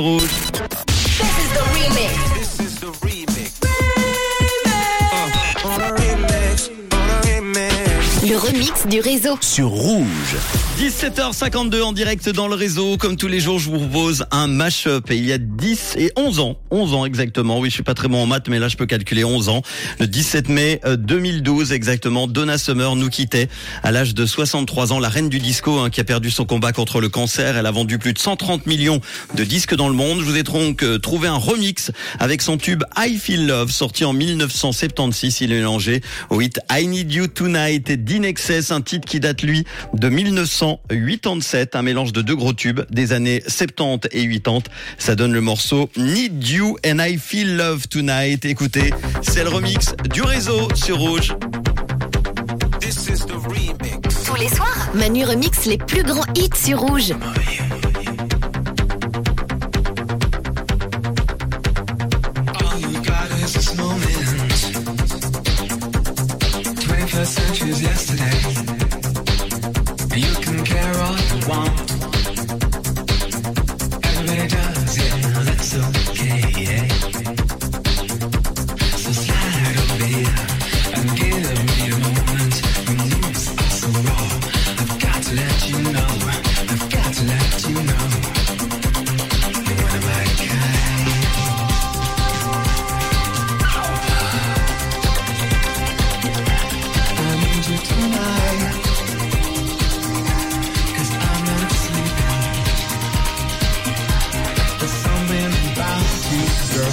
Rouge. Le remix du réseau. Sur Rouge. 17h52 en direct dans le réseau. Comme tous les jours, je vous propose un mash-up. Et il y a 10 et 11 ans, 11 ans exactement. Oui, je suis pas très bon en maths, mais là, je peux calculer 11 ans. Le 17 mai euh, 2012 exactement, Donna Summer nous quittait à l'âge de 63 ans. La reine du disco hein, qui a perdu son combat contre le cancer. Elle a vendu plus de 130 millions de disques dans le monde. Je vous ai donc euh, trouvé un remix avec son tube I Feel Love sorti en 1976. Il est mélangé au hit I Need You Tonight et d'In Excess, un titre qui date lui de 1987, un mélange de deux gros tubes des années 70 et 80. Ça donne le morceau Need You and I Feel Love Tonight. Écoutez, c'est le remix du réseau sur Rouge. This is the remix. Tous les soirs, Manu remix les plus grands hits sur Rouge. Yeah.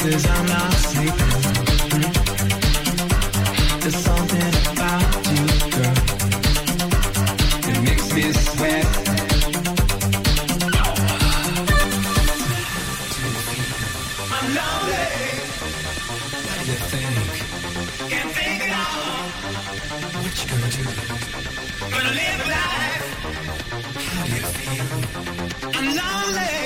cause I'm not sleeping. There's something about you, girl. It makes me sweat. Gonna live life. How do you feel? I'm lonely.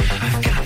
I've got